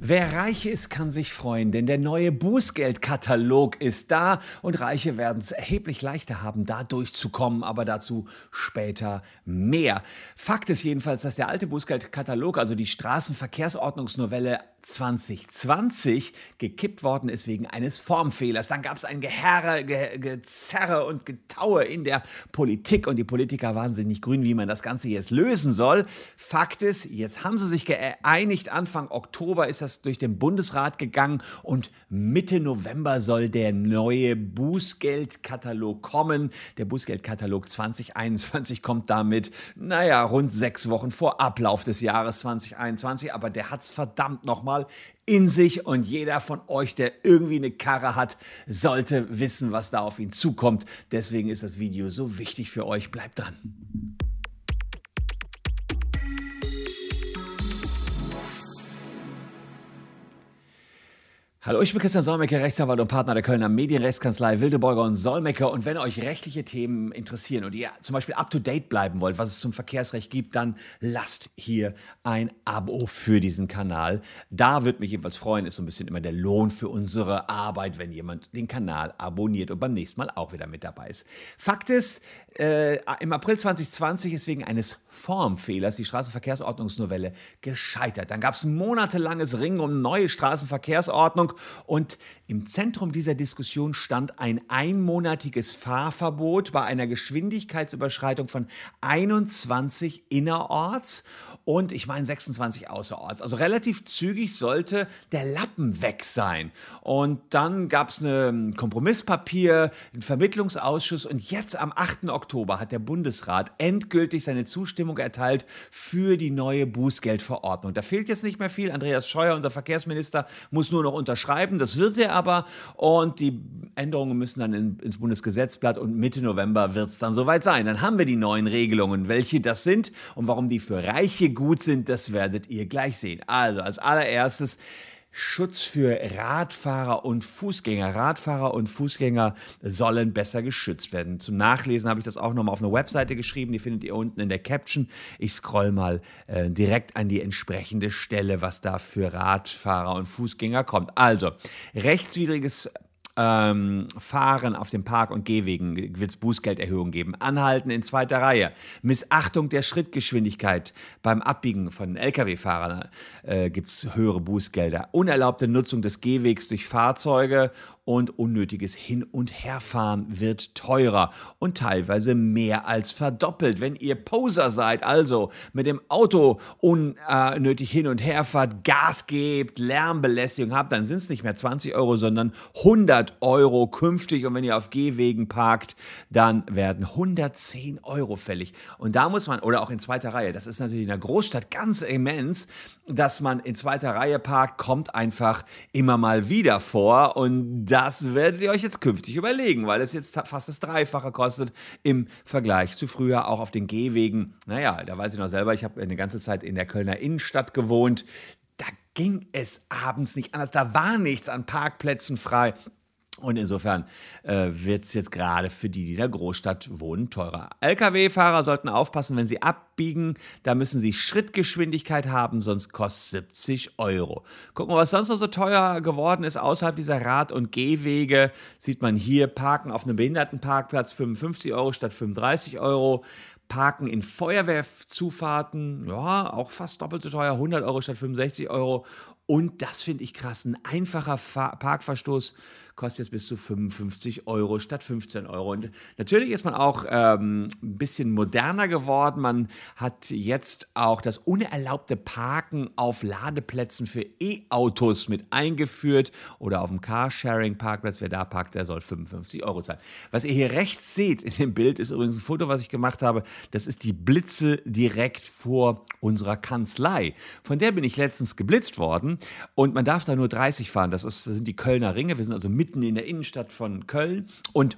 Wer reich ist, kann sich freuen, denn der neue Bußgeldkatalog ist da und Reiche werden es erheblich leichter haben, da durchzukommen, aber dazu später mehr. Fakt ist jedenfalls, dass der alte Bußgeldkatalog, also die Straßenverkehrsordnungsnovelle 2020 gekippt worden ist wegen eines Formfehlers. Dann gab es ein Geherre, Ge Gezerre und Getaue in der Politik und die Politiker waren sich nicht grün, wie man das Ganze jetzt lösen soll. Fakt ist, jetzt haben sie sich geeinigt. Anfang Oktober ist das durch den Bundesrat gegangen und Mitte November soll der neue Bußgeldkatalog kommen. Der Bußgeldkatalog 2021 kommt damit, naja, rund sechs Wochen vor Ablauf des Jahres 2021, aber der hat es verdammt nochmal Mal in sich und jeder von euch, der irgendwie eine Karre hat, sollte wissen, was da auf ihn zukommt. Deswegen ist das Video so wichtig für euch. Bleibt dran. Hallo, ich bin Christian Solmecke, Rechtsanwalt und Partner der Kölner Medienrechtskanzlei Wildeborger und Solmecke. Und wenn euch rechtliche Themen interessieren und ihr zum Beispiel up-to-date bleiben wollt, was es zum Verkehrsrecht gibt, dann lasst hier ein Abo für diesen Kanal. Da würde mich jedenfalls freuen, ist so ein bisschen immer der Lohn für unsere Arbeit, wenn jemand den Kanal abonniert und beim nächsten Mal auch wieder mit dabei ist. Fakt ist, äh, im April 2020 ist wegen eines Formfehlers die Straßenverkehrsordnungsnovelle gescheitert. Dann gab es monatelanges Ringen um neue Straßenverkehrsordnung und im Zentrum dieser Diskussion stand ein einmonatiges Fahrverbot bei einer Geschwindigkeitsüberschreitung von 21 innerorts und ich meine 26 außerorts. Also relativ zügig sollte der Lappen weg sein. Und dann gab es ein Kompromisspapier, einen Vermittlungsausschuss und jetzt am 8. Oktober hat der Bundesrat endgültig seine Zustimmung erteilt für die neue Bußgeldverordnung. Da fehlt jetzt nicht mehr viel. Andreas Scheuer, unser Verkehrsminister, muss nur noch unterschreiben. Das wird er aber. Und die Änderungen müssen dann in, ins Bundesgesetzblatt und Mitte November wird es dann soweit sein. Dann haben wir die neuen Regelungen. Welche das sind und warum die für Reiche gut sind, das werdet ihr gleich sehen. Also als allererstes Schutz für Radfahrer und Fußgänger. Radfahrer und Fußgänger sollen besser geschützt werden. Zum Nachlesen habe ich das auch nochmal auf einer Webseite geschrieben. Die findet ihr unten in der Caption. Ich scroll mal äh, direkt an die entsprechende Stelle, was da für Radfahrer und Fußgänger kommt. Also, rechtswidriges ähm, Fahren auf den Park- und Gehwegen wird es Bußgelderhöhung geben. Anhalten in zweiter Reihe. Missachtung der Schrittgeschwindigkeit beim Abbiegen von Lkw-Fahrern äh, gibt es höhere Bußgelder. Unerlaubte Nutzung des Gehwegs durch Fahrzeuge und unnötiges Hin- und Herfahren wird teurer und teilweise mehr als verdoppelt. Wenn ihr Poser seid, also mit dem Auto unnötig hin und her fahrt, Gas gebt, Lärmbelästigung habt, dann sind es nicht mehr 20 Euro, sondern 100 Euro künftig. Und wenn ihr auf Gehwegen parkt, dann werden 110 Euro fällig. Und da muss man, oder auch in zweiter Reihe, das ist natürlich in der Großstadt ganz immens, dass man in zweiter Reihe parkt, kommt einfach immer mal wieder vor. Und da das werdet ihr euch jetzt künftig überlegen, weil es jetzt fast das Dreifache kostet im Vergleich zu früher, auch auf den Gehwegen. Naja, da weiß ich noch selber, ich habe eine ganze Zeit in der Kölner Innenstadt gewohnt. Da ging es abends nicht anders. Da war nichts an Parkplätzen frei. Und insofern äh, wird es jetzt gerade für die, die in der Großstadt wohnen, teurer. Lkw-Fahrer sollten aufpassen, wenn sie abbiegen. Da müssen sie Schrittgeschwindigkeit haben, sonst kostet 70 Euro. Gucken wir, was sonst noch so teuer geworden ist außerhalb dieser Rad- und Gehwege. Sieht man hier, Parken auf einem Behindertenparkplatz 55 Euro statt 35 Euro. Parken in Feuerwehrzufahrten, ja, auch fast doppelt so teuer, 100 Euro statt 65 Euro. Und das finde ich krass, ein einfacher Fa Parkverstoß kostet jetzt bis zu 55 Euro statt 15 Euro. Und natürlich ist man auch ähm, ein bisschen moderner geworden. Man hat jetzt auch das unerlaubte Parken auf Ladeplätzen für E-Autos mit eingeführt oder auf dem Carsharing-Parkplatz. Wer da parkt, der soll 55 Euro zahlen. Was ihr hier rechts seht in dem Bild, ist übrigens ein Foto, was ich gemacht habe. Das ist die Blitze direkt vor unserer Kanzlei. Von der bin ich letztens geblitzt worden und man darf da nur 30 fahren. Das, ist, das sind die Kölner Ringe. Wir sind also mit mitten in der Innenstadt von Köln und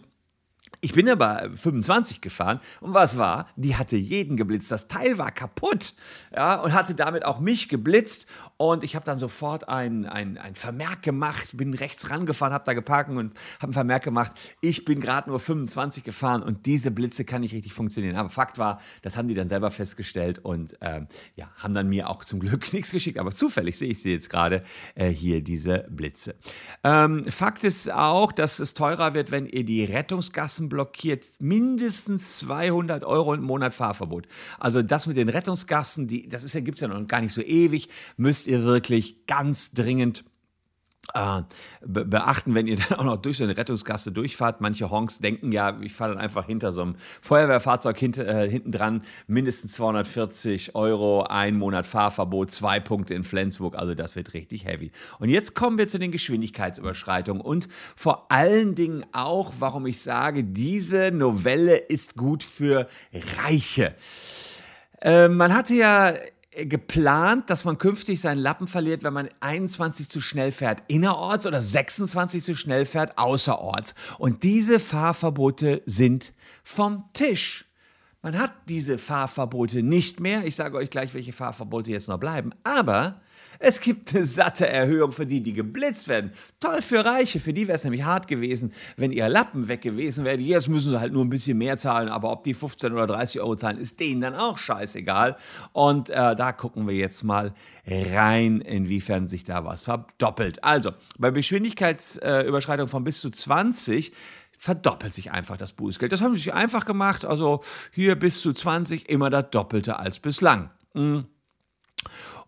ich bin aber 25 gefahren und was war? Die hatte jeden geblitzt. Das Teil war kaputt ja, und hatte damit auch mich geblitzt Und ich habe dann sofort ein, ein, ein Vermerk gemacht, bin rechts rangefahren, habe da geparkt und habe ein Vermerk gemacht, ich bin gerade nur 25 gefahren und diese Blitze kann nicht richtig funktionieren. Aber Fakt war, das haben die dann selber festgestellt und ähm, ja, haben dann mir auch zum Glück nichts geschickt. Aber zufällig sehe ich sie jetzt gerade äh, hier, diese Blitze. Ähm, Fakt ist auch, dass es teurer wird, wenn ihr die Rettungsgassen blockiert. Mindestens 200 Euro im Monat Fahrverbot. Also das mit den Rettungsgassen, die, das ja, gibt es ja noch gar nicht so ewig, müsst ihr wirklich ganz dringend äh, beachten, wenn ihr dann auch noch durch so eine Rettungsgasse durchfahrt. Manche Honks denken ja, ich fahre dann einfach hinter so einem Feuerwehrfahrzeug hint, äh, hinten dran, mindestens 240 Euro, ein Monat Fahrverbot, zwei Punkte in Flensburg, also das wird richtig heavy. Und jetzt kommen wir zu den Geschwindigkeitsüberschreitungen und vor allen Dingen auch, warum ich sage, diese Novelle ist gut für Reiche. Äh, man hatte ja geplant, dass man künftig seinen Lappen verliert, wenn man 21 zu schnell fährt innerorts oder 26 zu schnell fährt außerorts. Und diese Fahrverbote sind vom Tisch. Man hat diese Fahrverbote nicht mehr. Ich sage euch gleich, welche Fahrverbote jetzt noch bleiben. Aber es gibt eine satte Erhöhung für die, die geblitzt werden. Toll für Reiche. Für die wäre es nämlich hart gewesen, wenn ihr Lappen weg gewesen wäre. Jetzt müssen sie halt nur ein bisschen mehr zahlen. Aber ob die 15 oder 30 Euro zahlen, ist denen dann auch scheißegal. Und äh, da gucken wir jetzt mal rein, inwiefern sich da was verdoppelt. Also, bei Geschwindigkeitsüberschreitung von bis zu 20 verdoppelt sich einfach das Bußgeld. Das haben sie sich einfach gemacht. Also hier bis zu 20 immer das Doppelte als bislang. Mhm.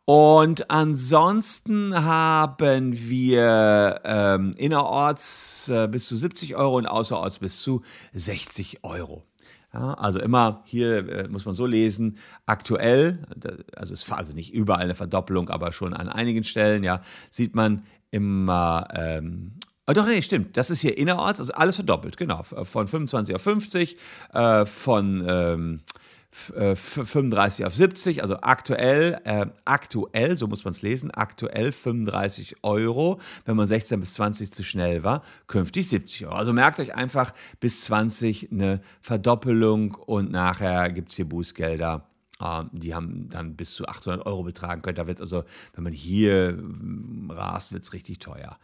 Und ansonsten haben wir ähm, innerorts äh, bis zu 70 Euro und außerorts bis zu 60 Euro. Ja, also immer hier äh, muss man so lesen, aktuell, also es war also nicht überall eine Verdoppelung, aber schon an einigen Stellen, ja, sieht man immer ähm, Oh, doch, nee, stimmt. Das ist hier innerorts, also alles verdoppelt, genau. Von 25 auf 50, äh, von ähm, 35 äh, auf 70, also aktuell, äh, aktuell, so muss man es lesen, aktuell 35 Euro, wenn man 16 bis 20 zu schnell war, künftig 70 Euro. Also merkt euch einfach bis 20 eine Verdoppelung und nachher gibt es hier Bußgelder ähm, die haben dann bis zu 800 Euro betragen können. Da wird es also, wenn man hier rast, wird es richtig teuer.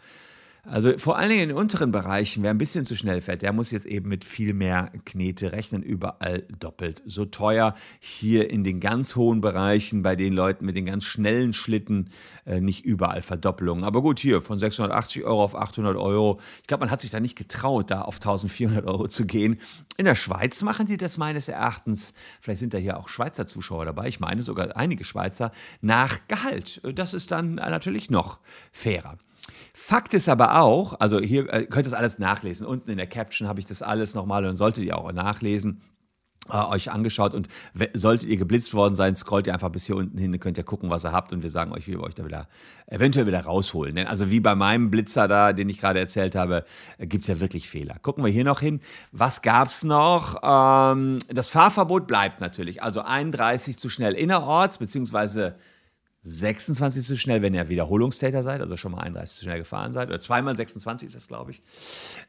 Also vor allen Dingen in den unteren Bereichen, wer ein bisschen zu schnell fährt, der muss jetzt eben mit viel mehr Knete rechnen, überall doppelt so teuer. Hier in den ganz hohen Bereichen, bei den Leuten mit den ganz schnellen Schlitten, äh, nicht überall Verdoppelungen. Aber gut, hier von 680 Euro auf 800 Euro. Ich glaube, man hat sich da nicht getraut, da auf 1400 Euro zu gehen. In der Schweiz machen die das meines Erachtens, vielleicht sind da hier auch Schweizer Zuschauer dabei, ich meine sogar einige Schweizer, nach Gehalt. Das ist dann natürlich noch fairer. Fakt ist aber auch, also hier äh, könnt ihr das alles nachlesen. Unten in der Caption habe ich das alles nochmal und solltet ihr auch nachlesen. Äh, euch angeschaut und solltet ihr geblitzt worden sein, scrollt ihr einfach bis hier unten hin, könnt ihr gucken, was ihr habt und wir sagen euch, wie wir euch da wieder eventuell wieder rausholen. Denn also wie bei meinem Blitzer da, den ich gerade erzählt habe, äh, gibt es ja wirklich Fehler. Gucken wir hier noch hin. Was gab es noch? Ähm, das Fahrverbot bleibt natürlich. Also 31 zu schnell innerorts, beziehungsweise 26 zu schnell, wenn ihr Wiederholungstäter seid, also schon mal 31 zu schnell gefahren seid, oder zweimal 26 ist das, glaube ich.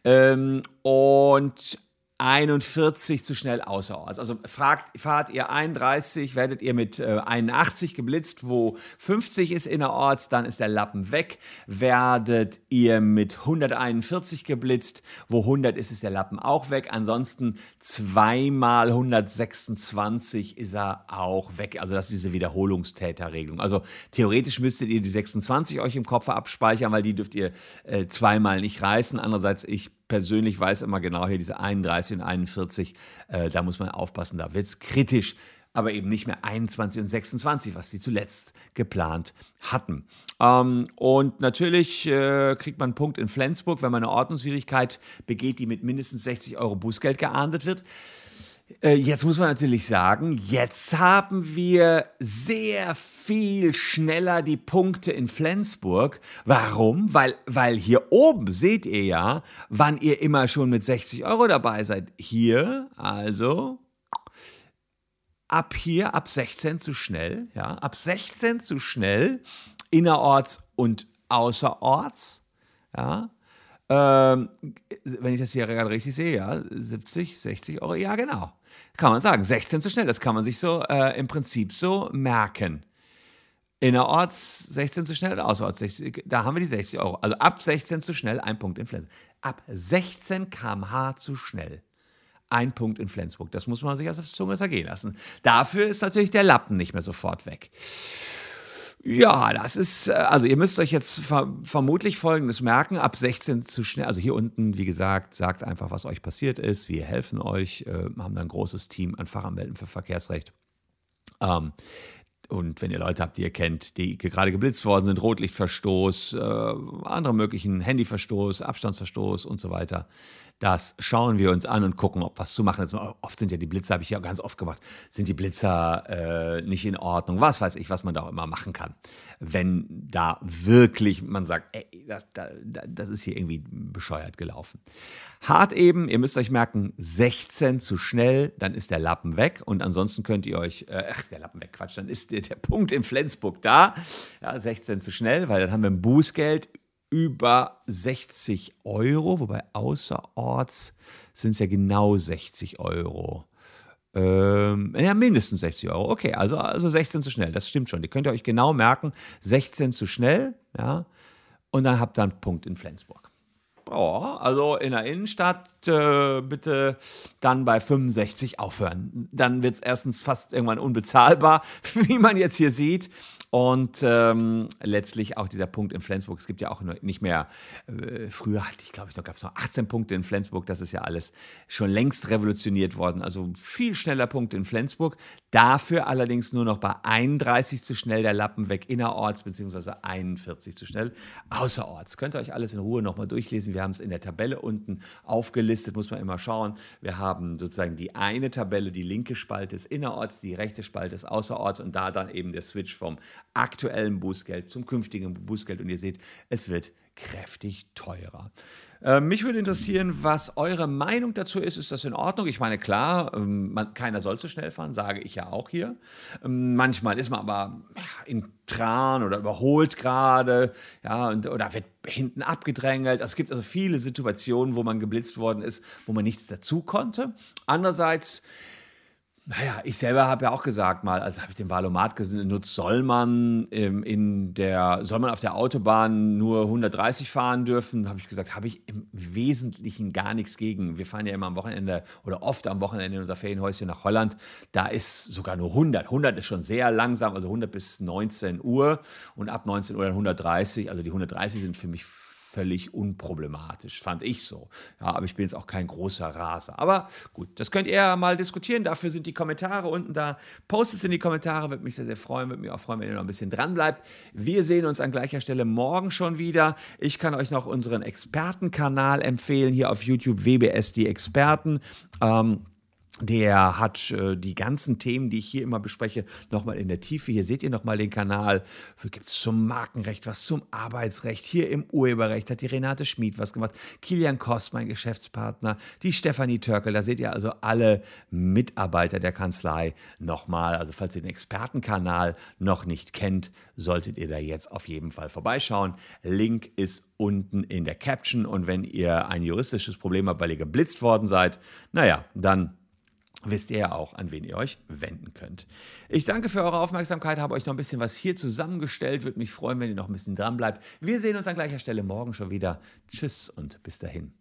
Ähm, und 41 zu schnell außerorts. Also fragt, fahrt ihr 31, werdet ihr mit äh, 81 geblitzt, wo 50 ist innerorts, dann ist der Lappen weg. Werdet ihr mit 141 geblitzt, wo 100 ist, ist der Lappen auch weg. Ansonsten zweimal 126 ist er auch weg. Also das ist diese Wiederholungstäterregelung. Also theoretisch müsstet ihr die 26 euch im Kopf abspeichern, weil die dürft ihr äh, zweimal nicht reißen. Andererseits, ich persönlich weiß immer genau hier diese 31 und 41, äh, da muss man aufpassen, da wird es kritisch, aber eben nicht mehr 21 und 26, was sie zuletzt geplant hatten. Ähm, und natürlich äh, kriegt man einen Punkt in Flensburg, wenn man eine Ordnungswidrigkeit begeht, die mit mindestens 60 Euro Bußgeld geahndet wird. Äh, jetzt muss man natürlich sagen, jetzt haben wir sehr viel schneller die Punkte in Flensburg. Warum? Weil, weil hier oben seht ihr ja, wann ihr immer schon mit 60 Euro dabei seid. Hier, also ab hier, ab 16 zu schnell, ja, ab 16 zu schnell, innerorts und außerorts, ja, ähm, wenn ich das hier gerade richtig sehe, ja, 70, 60 Euro, ja, genau. Kann man sagen. 16 zu schnell, das kann man sich so äh, im Prinzip so merken. Innerorts 16 zu schnell, außerorts 60, da haben wir die 60 Euro. Also ab 16 zu schnell, ein Punkt in Flensburg. Ab 16 km/h zu schnell. Ein Punkt in Flensburg. Das muss man sich aus der Zunge zergehen lassen. Dafür ist natürlich der Lappen nicht mehr sofort weg. Ja, das ist, äh, also ihr müsst euch jetzt ver vermutlich Folgendes merken, ab 16 zu schnell, also hier unten, wie gesagt, sagt einfach, was euch passiert ist, wir helfen euch, äh, haben da ein großes Team an Fachanwälten für Verkehrsrecht. Ähm, und wenn ihr Leute habt, die ihr kennt, die gerade geblitzt worden sind, Rotlichtverstoß, äh, andere möglichen Handyverstoß, Abstandsverstoß und so weiter, das schauen wir uns an und gucken, ob was zu machen ist. Oft sind ja die Blitzer, habe ich ja ganz oft gemacht, sind die Blitzer äh, nicht in Ordnung. Was weiß ich, was man da auch immer machen kann. Wenn da wirklich man sagt, ey, das, das, das ist hier irgendwie bescheuert gelaufen. Hart eben, ihr müsst euch merken, 16 zu schnell, dann ist der Lappen weg und ansonsten könnt ihr euch, äh, ach, der Lappen weg, Quatsch, dann ist der, der Punkt in Flensburg da. Ja, 16 zu schnell, weil dann haben wir ein Bußgeld über 60 Euro, wobei außerorts sind es ja genau 60 Euro. Ähm, ja, mindestens 60 Euro. Okay, also, also 16 zu schnell, das stimmt schon. Die könnt ihr euch genau merken. 16 zu schnell, ja. Und dann habt ihr einen Punkt in Flensburg. Oh, also in der Innenstadt äh, bitte dann bei 65 aufhören. Dann wird es erstens fast irgendwann unbezahlbar, wie man jetzt hier sieht. Und ähm, letztlich auch dieser Punkt in Flensburg. Es gibt ja auch nicht mehr, äh, früher hatte ich, glaube ich, da gab es noch 18 Punkte in Flensburg. Das ist ja alles schon längst revolutioniert worden. Also viel schneller Punkte in Flensburg. Dafür allerdings nur noch bei 31 zu schnell der Lappen weg innerorts, beziehungsweise 41 zu schnell außerorts. Könnt ihr euch alles in Ruhe nochmal durchlesen. Wir haben es in der Tabelle unten aufgelistet, muss man immer schauen. Wir haben sozusagen die eine Tabelle, die linke Spalte ist innerorts, die rechte Spalte ist außerorts und da dann eben der Switch vom aktuellen Bußgeld zum künftigen Bußgeld. Und ihr seht, es wird kräftig teurer. Äh, mich würde interessieren, was eure Meinung dazu ist. Ist das in Ordnung? Ich meine, klar, ähm, man, keiner soll zu schnell fahren, sage ich ja auch hier. Ähm, manchmal ist man aber in Tran oder überholt gerade, ja, und, oder wird hinten abgedrängelt. Es gibt also viele Situationen, wo man geblitzt worden ist, wo man nichts dazu konnte. Andererseits naja, ich selber habe ja auch gesagt mal, also habe ich den Valomat genutzt, soll man ähm, in der, soll man auf der Autobahn nur 130 fahren dürfen? Habe ich gesagt, habe ich im Wesentlichen gar nichts gegen. Wir fahren ja immer am Wochenende oder oft am Wochenende in unser Ferienhäuschen nach Holland. Da ist sogar nur 100. 100 ist schon sehr langsam, also 100 bis 19 Uhr und ab 19 Uhr dann 130. Also die 130 sind für mich völlig unproblematisch, fand ich so. Ja, aber ich bin jetzt auch kein großer Raser. Aber gut, das könnt ihr ja mal diskutieren. Dafür sind die Kommentare unten da. Postet es in die Kommentare, würde mich sehr, sehr freuen. Würde mich auch freuen, wenn ihr noch ein bisschen dran bleibt. Wir sehen uns an gleicher Stelle morgen schon wieder. Ich kann euch noch unseren Expertenkanal empfehlen, hier auf YouTube, WBS die Experten. Ähm, der hat äh, die ganzen Themen, die ich hier immer bespreche, nochmal in der Tiefe. Hier seht ihr nochmal den Kanal. Gibt es zum Markenrecht was, zum Arbeitsrecht. Hier im Urheberrecht hat die Renate Schmid was gemacht. Kilian Kost, mein Geschäftspartner. Die Stefanie Törkel. Da seht ihr also alle Mitarbeiter der Kanzlei nochmal. Also falls ihr den Expertenkanal noch nicht kennt, solltet ihr da jetzt auf jeden Fall vorbeischauen. Link ist unten in der Caption. Und wenn ihr ein juristisches Problem habt, weil ihr geblitzt worden seid, naja, dann wisst ihr ja auch, an wen ihr euch wenden könnt. Ich danke für eure Aufmerksamkeit, habe euch noch ein bisschen was hier zusammengestellt. Würde mich freuen, wenn ihr noch ein bisschen dran bleibt. Wir sehen uns an gleicher Stelle morgen schon wieder. Tschüss und bis dahin.